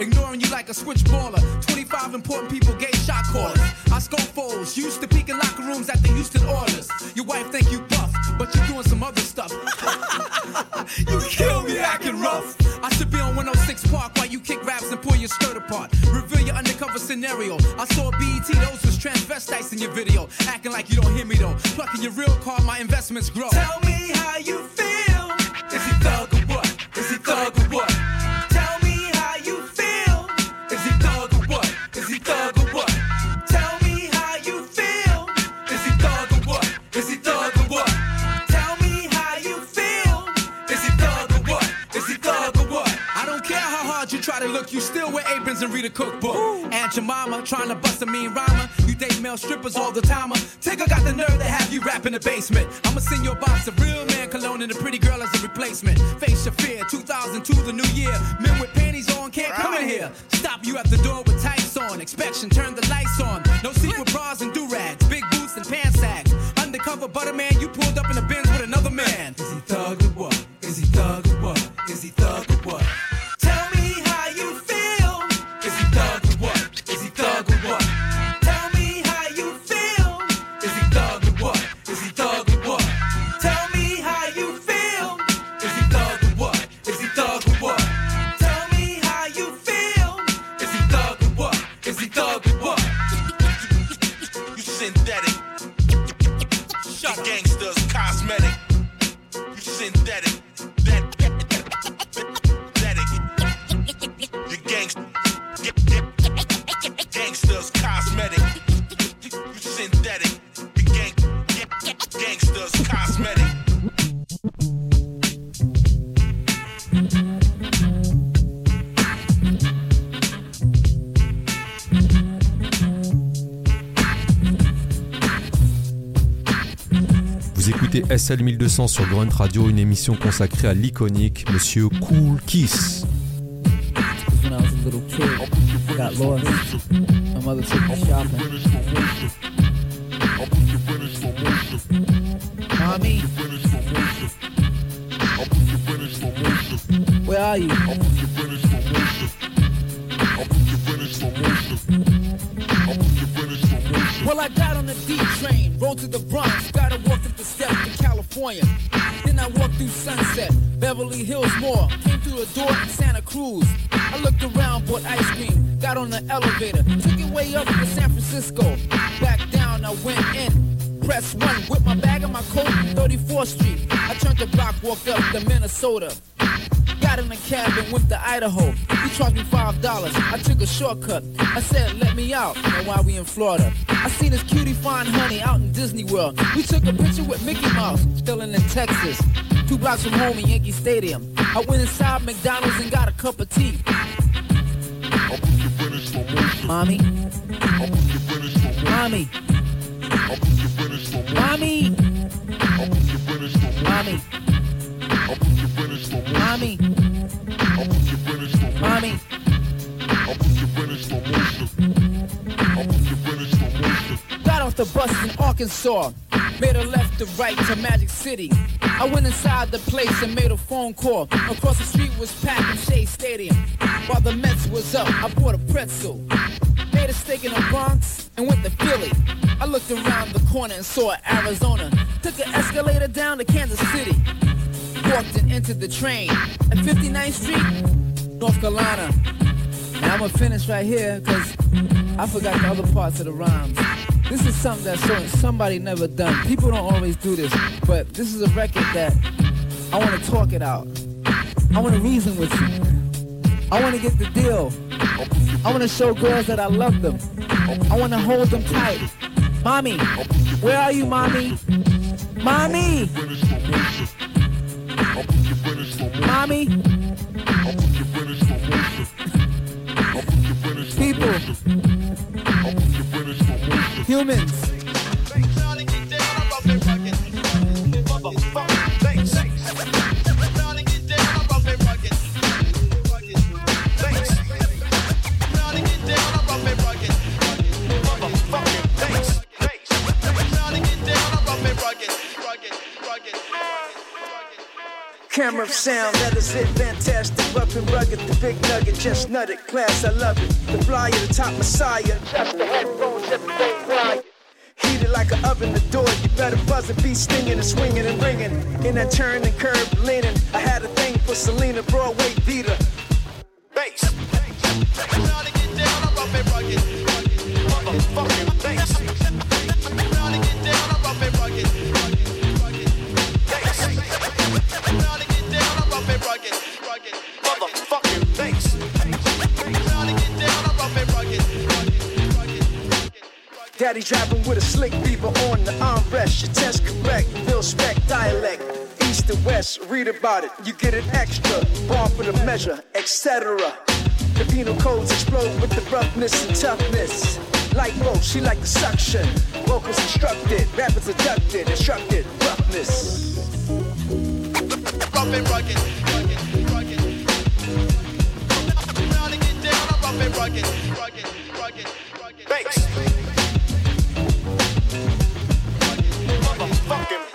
Ignoring you like a switch baller. 25 important people gave shot callers. I scope foes, used to peek in locker rooms at the Houston orders. Your wife think you buff, but you're doing some other stuff. you kill me acting rough. I should be on 106 Park while you kick raps and pull your skirt apart. Reveal your undercover scenario. I saw BET, those was transvestites in your video. Acting like you don't hear me though. Plucking your real car, my investments grow. Tell me and read a cookbook. Aunt your mama trying to bust a mean rhymer. You date male strippers all the time. Tigger got the nerve to have you rap in the basement. I'ma send you a box of real man cologne and a pretty girl as a replacement. Face your fear, 2002 the new year. Men with panties on can't come in here. Stop you at the door with tights on. Inspection, turn the lights on. No secret bras and do-rags. Big boots and pants sags. Undercover butterman, you pulled up in the Benz with another man. Is he thug or what? Écoutez SL 1200 sur Grunt Radio, une émission consacrée à l'iconique Monsieur Cool Kiss. Minnesota. Got in a cab and went to Idaho. He charged me five dollars. I took a shortcut. I said, let me out. Now why we in Florida? I seen this cutie fine honey out in Disney World. We took a picture with Mickey Mouse, still in Texas. Two blocks from home in Yankee Stadium. I went inside McDonald's and got a cup of tea. Mommy. Mommy. Mommy. Mommy. Mommy. Mommy. Got off the bus in Arkansas, made a left to right to Magic City. I went inside the place and made a phone call. Across the street was packed in Shea Stadium. While the Mets was up, I bought a pretzel. Made a steak in the Bronx and went to Philly. I looked around the corner and saw Arizona. Took an escalator down to Kansas City. Walked and entered the train at 59th Street, North Carolina. Now I'm gonna finish right here because I forgot the other parts of the rhymes. This is something that so, somebody never done. People don't always do this, but this is a record that I want to talk it out. I want to reason with you. I want to get the deal. I want to show girls that I love them. I want to hold them tight. Mommy, where are you, mommy? Mommy! Mommy. People. Humans. Camera sound, that is it, fantastic, rough and rugged, the big nugget, just nutted, class, I love it. The flyer, the top messiah, just the headphones, everything quiet. Heated like an oven, the door, you better buzz and be stinging and swinging and ringing. In that turn and curve, leaning, I had a thing for Selena, Broadway, Vita. Daddy driving with a slick beaver on the armrest. Your test correct, Bill spec dialect. East to west, read about it. You get an extra, bar for the measure, etc. The penal codes explode with the roughness and toughness. Like rope, she like the suction. Vocals instructed, rappers abducted, instructed, roughness. Rough and rugged, rugged, rugged. Now to get down, rough and rugged, rugged, rugged, fucking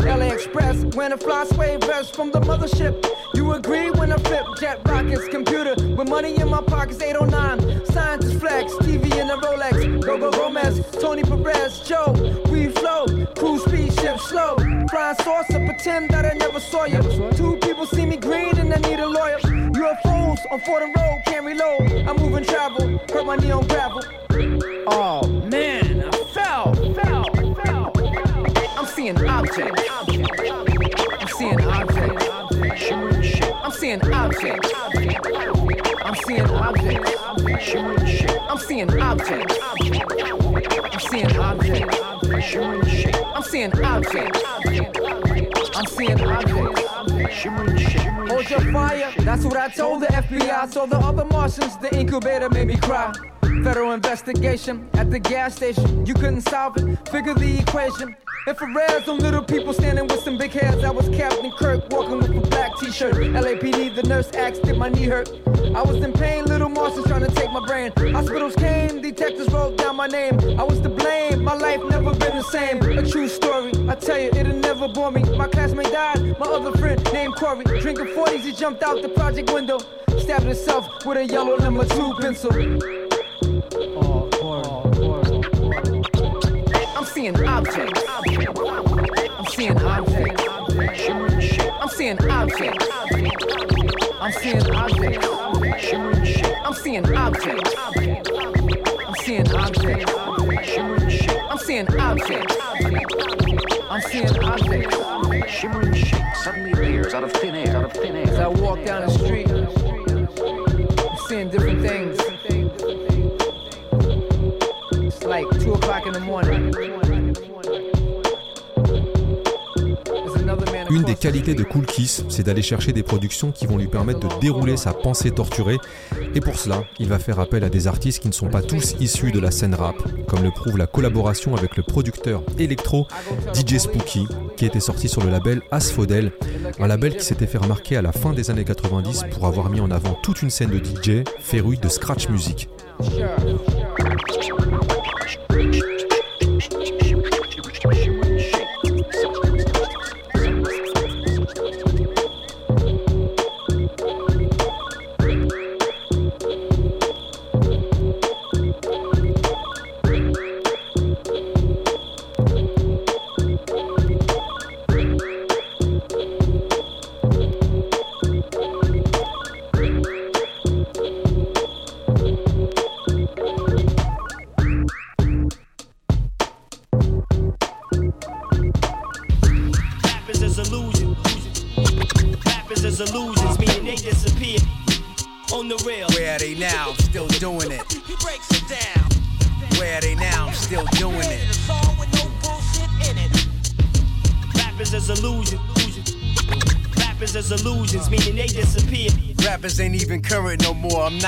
LA Express. When a fly sway vest from the mothership, you agree when I flip jet rockets, computer with money in my pockets, 809. Scientist flex, TV in a Rolex, go go Gomez, Tony Perez, Joe, we flow, cruise speed ship slow, flying saucer, pretend that I never saw you. Two people see me green and I need a lawyer. UFOs on Fordham Road, can't reload. I'm moving travel, hurt my knee on gravel. Oh objects. I'm seeing objects. I'm seeing objects. I'm seeing objects. I'm seeing objects. I'm seeing objects. I'm seeing objects. I'm seeing objects. Hold your fire, that's what I told the FBI. So the other Martians, the incubator made me cry. Federal investigation at the gas station. You couldn't solve it, figure the equation. Infrared on little people standing with some big heads. I was Captain Kirk walking with a black t-shirt. LAPD, the nurse asked did my knee hurt. I was in pain, little Martians trying to take my brain. Hospitals came, detectives wrote down my name. I was to blame, my life never been the same. A true story, I tell you, it'll never bore me. My classmate died, my other friend named Corey. Drinking 40s, he jumped out the project window. Stabbed himself with a yellow number two pencil. I'm seeing objects. I'm seeing objects. Shimmering I'm seeing objects. I'm seeing objects. Shimmering I'm seeing objects. I'm seeing objects. Shimmering I'm seeing objects. I'm seeing objects. Shimmering shit suddenly appears out of thin air, out of thin air. As I walk down the street, I'm seeing different things. It's like two o'clock in the morning. Une des qualités de Cool Kiss, c'est d'aller chercher des productions qui vont lui permettre de dérouler sa pensée torturée. Et pour cela, il va faire appel à des artistes qui ne sont pas tous issus de la scène rap, comme le prouve la collaboration avec le producteur électro DJ Spooky, qui était sorti sur le label Asphodel, un label qui s'était fait remarquer à la fin des années 90 pour avoir mis en avant toute une scène de DJ féruille de scratch music. Rappers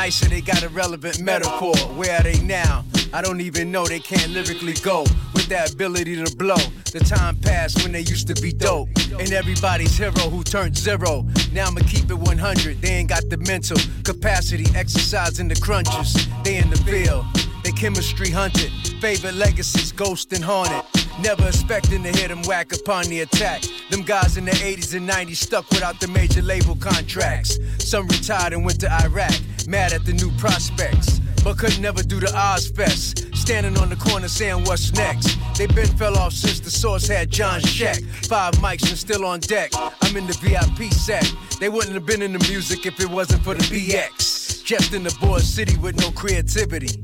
nicer, they got a relevant metaphor. Where are they now? I don't even know they can't lyrically go with that ability to blow. The time passed when they used to be dope. And everybody's hero who turned zero. Now I'ma keep it 100. They ain't got the mental capacity, exercising the crunches. They in the field, they chemistry hunted. Favorite legacies, ghost and haunted. Never expecting to hear them whack upon the attack. Them guys in the 80s and 90s stuck without the major label contracts. Some retired and went to Iraq, mad at the new prospects. But could never do the Ozzfest. Standing on the corner saying what's next. They been fell off since the source had John Sheck. Five mics and still on deck. I'm in the VIP set. They wouldn't have been in the music if it wasn't for the BX. Just in the board city with no creativity.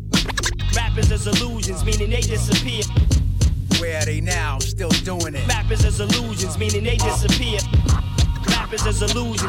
Rappers is illusions, meaning they disappear. Where are they now? Still doing it. Rappers is illusions, meaning they disappear. Rappers is illusion.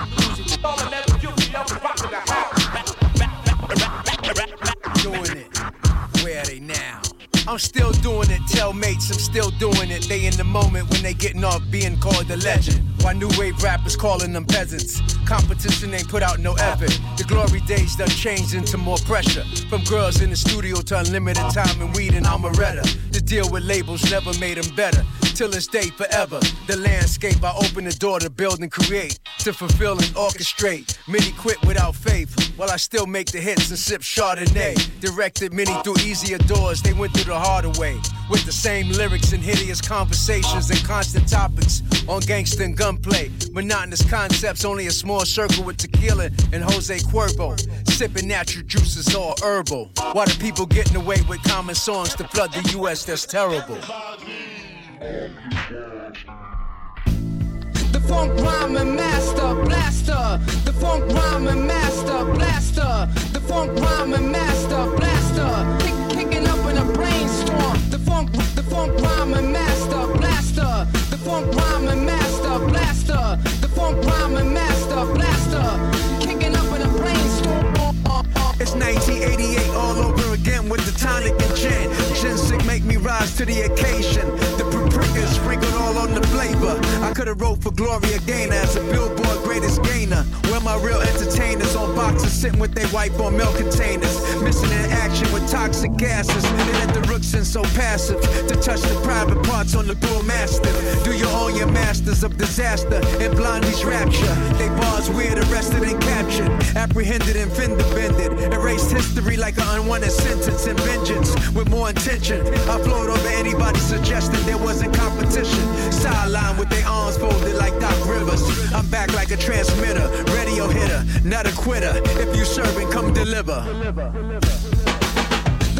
I'm still doing it. Tell mates I'm still doing it. They in the moment when they getting off being called the legend. Why new wave rappers calling them peasants? Competition ain't put out no effort. The glory days done changed into more pressure. From girls in the studio to unlimited time and weed and Amaretta. The deal with labels never made them better. Till this day forever. The landscape I open the door to build and create. To fulfill and orchestrate. Many quit without faith. While I still make the hits and sip Chardonnay. Directed many through easier doors. They went through the harder way. With the same lyrics and hideous conversations and constant topics on gangsta and gunplay. Monotonous concepts, only a small circle with tequila and Jose Cuervo. Sipping natural juices all herbal. Why the people getting away with common songs to flood the US, that's terrible. The funk rhyming master blaster. The funk rhyming master blaster. The funk rhyming master blaster. Kick, kicking up in a brainstorm. The funk, the funk rhyming master blaster. Funk rhyming master blaster. The funk rhyming master blaster. Kicking up in a brainstorm. It's 1988 all over with the tonic and gin. Ginseng make me rise to the occasion. The paprika sprinkled all on the flavor. I could've wrote for Gloria Gaynor as a Billboard greatest gainer. Where my real entertainers on boxes sitting with their wipe on milk containers. Missing in action with toxic gases. They let the rooks in so passive to touch the private parts on the bull master. Do you own your masters of disaster and Blondie's rapture? They bars weird, arrested and captured. Apprehended and fender bended. Erased history like an unwanted sentence innocence and vengeance with more intention. I float over anybody suggesting there wasn't competition. Sideline with their arms folded like Doc Rivers. I'm back like a transmitter, radio hitter, not a quitter. If you serving, come deliver. deliver,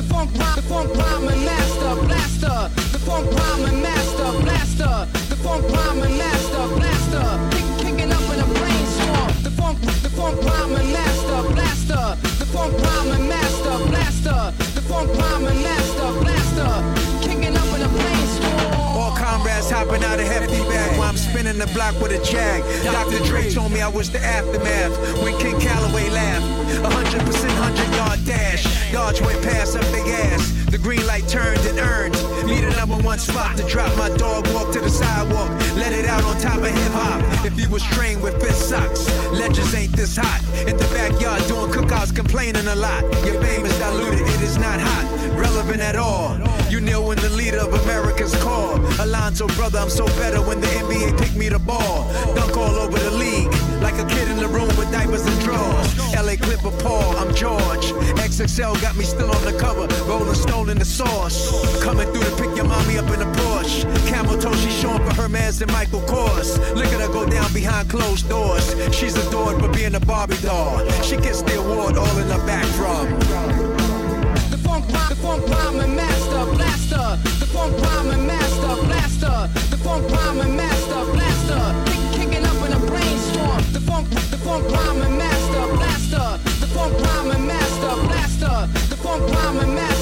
funk the funk rhyming master blaster, the funk rhyming master blaster, the funk rhyming master blaster, Kick, kicking up in a brainstorm, the funk, the funk rhyming master. And master blaster, kicking up in a plane storm. All comrades hopping out of hefty bags time spinning the block with a jag. Dr. Dre told me I was the aftermath when King Calloway laughed. 100% 100 yard dash. Yards went past up the ass. The green light turned and earned me the number one spot to drop my dog, walk to the sidewalk, let it out on top of hip hop. If you was trained with fist socks, legends ain't this hot. In the backyard doing cookouts, complaining a lot. Your fame is diluted, it is not hot, relevant at all. You kneel when the leader of America's called, Alonzo, brother, I'm so better when the NBA NBA pick me the ball. Dunk all over the league. Like a kid in the room with diapers and drawers. LA Clipper Paul, I'm George. XXL got me still on the cover. Rolling Stone in the sauce. Coming through to pick your mommy up in a Porsche. Camel toe, she's showing for her man's and Michael Kors. Look at her go down behind closed doors. She's adored for being a Barbie doll. She gets the award all in her back from. The funk, the funk rhyme master blaster. The funk rhyme master blaster. The funk rhyme master. funk rhyming master blaster. The funk rhyming master blaster. The funk rhyming master.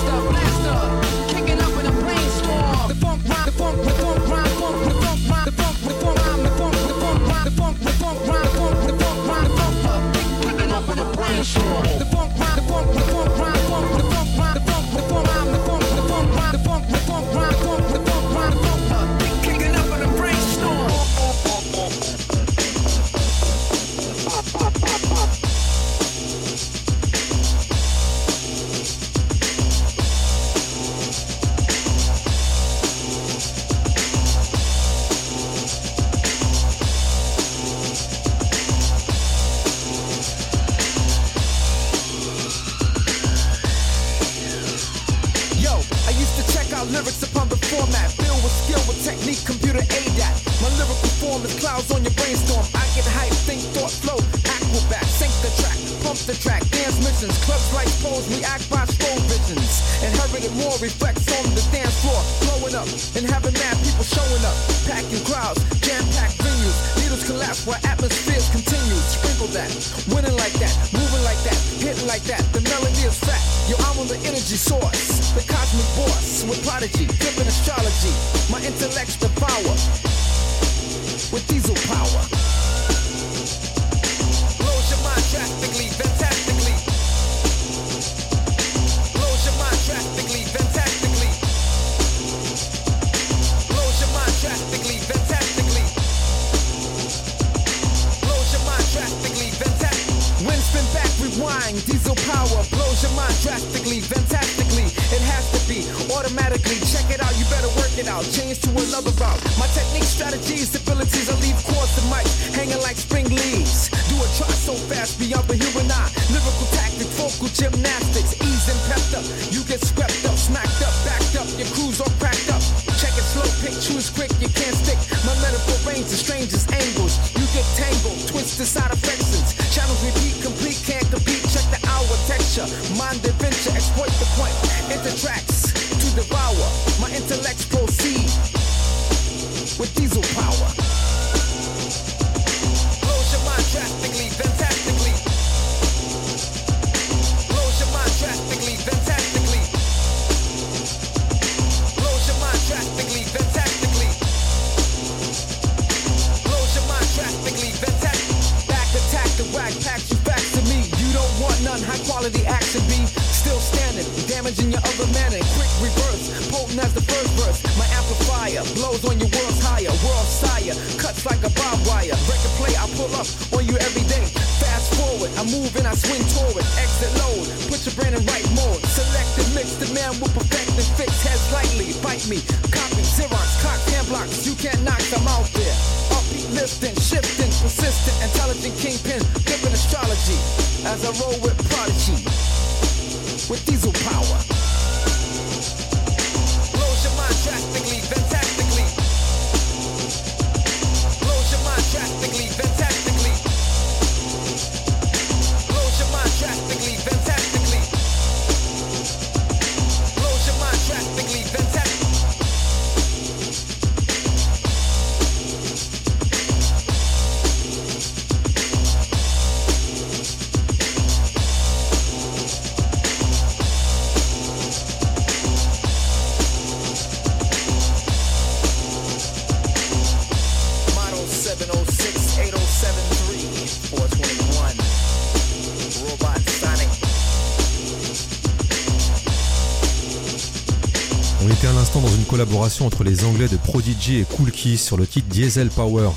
On était à l'instant dans une collaboration entre les Anglais de Prodigy et Cool Keys sur le titre Diesel Power,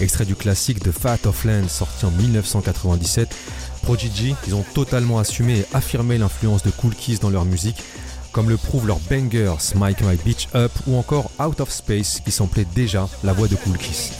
extrait du classique The Fat of Land sorti en 1997. Prodigy, ils ont totalement assumé et affirmé l'influence de Cool Keys dans leur musique, comme le prouvent leurs bangers Mike My Beach Up ou encore Out of Space qui semblait déjà la voix de Cool Keys.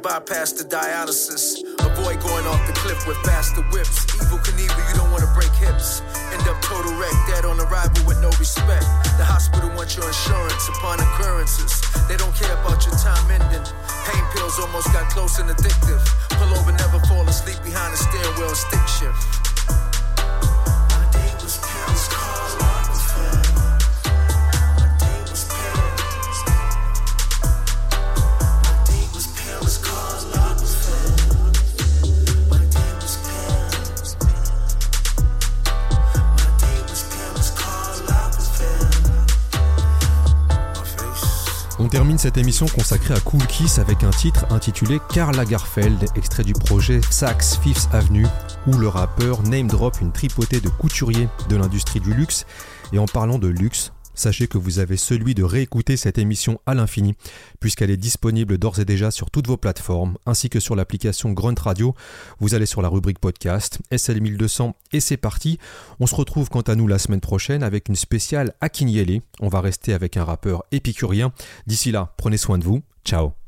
Bypass the dialysis. Cette émission consacrée à Cool Kiss avec un titre intitulé Karl Lagerfeld, extrait du projet Saks Fifth Avenue, où le rappeur name drop une tripotée de couturiers de l'industrie du luxe. Et en parlant de luxe, sachez que vous avez celui de réécouter cette émission à l'infini, puisqu'elle est disponible d'ores et déjà sur toutes vos plateformes, ainsi que sur l'application Grunt Radio. Vous allez sur la rubrique podcast, SL1200, et c'est parti. On se retrouve quant à nous la semaine prochaine avec une spéciale Akinyele. On va rester avec un rappeur épicurien. D'ici là, prenez soin de vous. Ciao